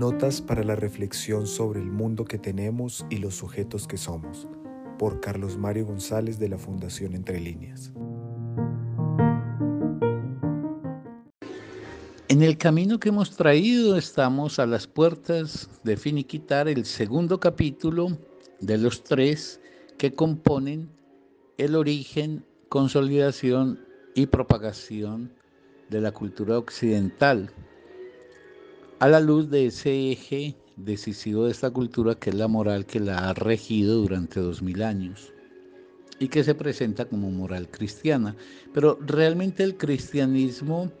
Notas para la reflexión sobre el mundo que tenemos y los sujetos que somos, por Carlos Mario González de la Fundación Entre Líneas. En el camino que hemos traído estamos a las puertas de finiquitar el segundo capítulo de los tres que componen el origen, consolidación y propagación de la cultura occidental, a la luz de ese eje decisivo de esta cultura que es la moral que la ha regido durante dos mil años y que se presenta como moral cristiana. Pero realmente el cristianismo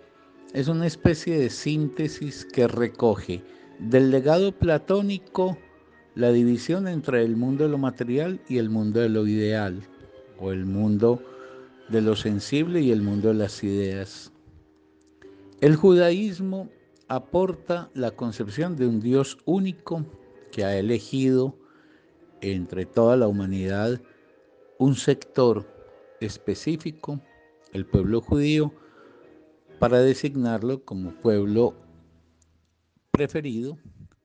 es una especie de síntesis que recoge del legado platónico la división entre el mundo de lo material y el mundo de lo ideal, o el mundo de lo sensible y el mundo de las ideas. El judaísmo aporta la concepción de un Dios único que ha elegido entre toda la humanidad un sector específico, el pueblo judío, para designarlo como pueblo preferido,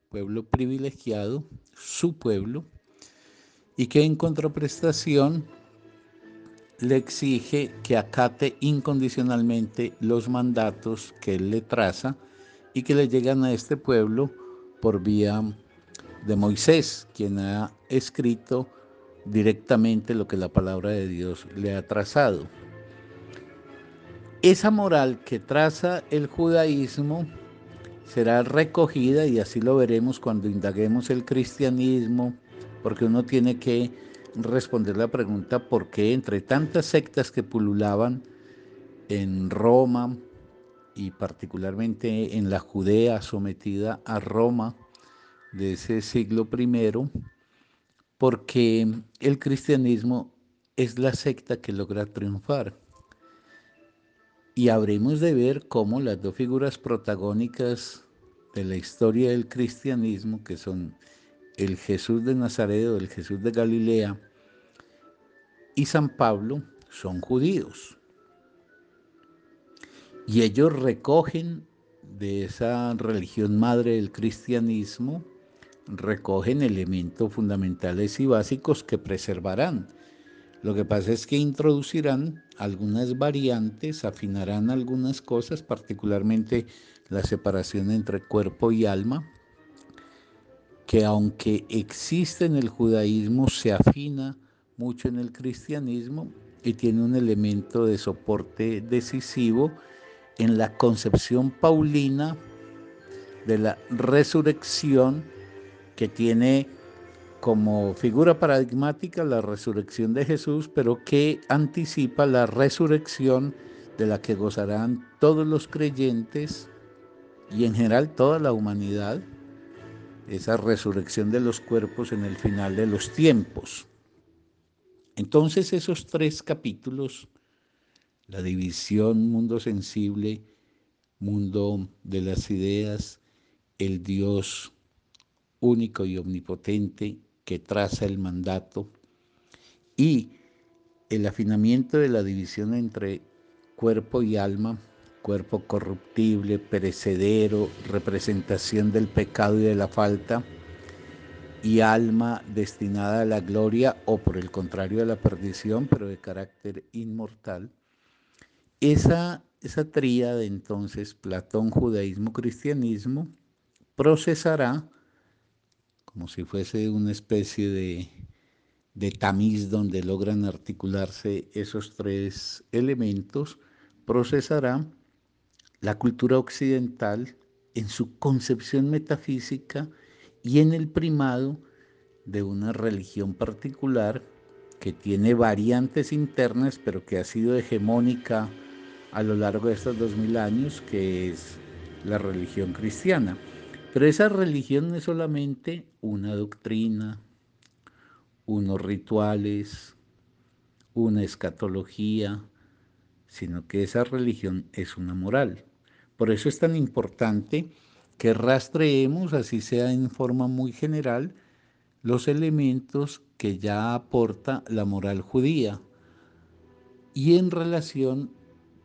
pueblo privilegiado, su pueblo, y que en contraprestación le exige que acate incondicionalmente los mandatos que él le traza y que le llegan a este pueblo por vía de Moisés, quien ha escrito directamente lo que la palabra de Dios le ha trazado. Esa moral que traza el judaísmo será recogida, y así lo veremos cuando indaguemos el cristianismo, porque uno tiene que responder la pregunta por qué entre tantas sectas que pululaban en Roma y particularmente en la Judea sometida a Roma de ese siglo I, porque el cristianismo es la secta que logra triunfar y habremos de ver cómo las dos figuras protagónicas de la historia del cristianismo, que son el Jesús de Nazaret o el Jesús de Galilea y San Pablo, son judíos. Y ellos recogen de esa religión madre del cristianismo, recogen elementos fundamentales y básicos que preservarán. Lo que pasa es que introducirán algunas variantes, afinarán algunas cosas, particularmente la separación entre cuerpo y alma, que aunque existe en el judaísmo, se afina mucho en el cristianismo y tiene un elemento de soporte decisivo en la concepción paulina de la resurrección que tiene como figura paradigmática la resurrección de Jesús, pero que anticipa la resurrección de la que gozarán todos los creyentes y en general toda la humanidad, esa resurrección de los cuerpos en el final de los tiempos. Entonces esos tres capítulos, la división, mundo sensible, mundo de las ideas, el Dios único y omnipotente que traza el mandato y el afinamiento de la división entre cuerpo y alma, cuerpo corruptible, perecedero, representación del pecado y de la falta, y alma destinada a la gloria o por el contrario a la perdición, pero de carácter inmortal. Esa, esa tríada entonces, Platón, judaísmo, cristianismo, procesará como si fuese una especie de, de tamiz donde logran articularse esos tres elementos, procesará la cultura occidental en su concepción metafísica y en el primado de una religión particular que tiene variantes internas, pero que ha sido hegemónica a lo largo de estos dos mil años, que es la religión cristiana. Pero esa religión no es solamente una doctrina, unos rituales, una escatología, sino que esa religión es una moral. Por eso es tan importante que rastreemos, así sea en forma muy general, los elementos que ya aporta la moral judía y en relación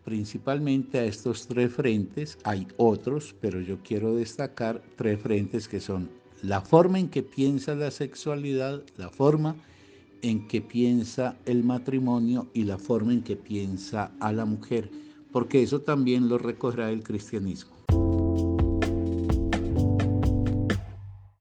principalmente a estos tres frentes. Hay otros, pero yo quiero destacar tres frentes que son la forma en que piensa la sexualidad, la forma en que piensa el matrimonio y la forma en que piensa a la mujer, porque eso también lo recogerá el cristianismo.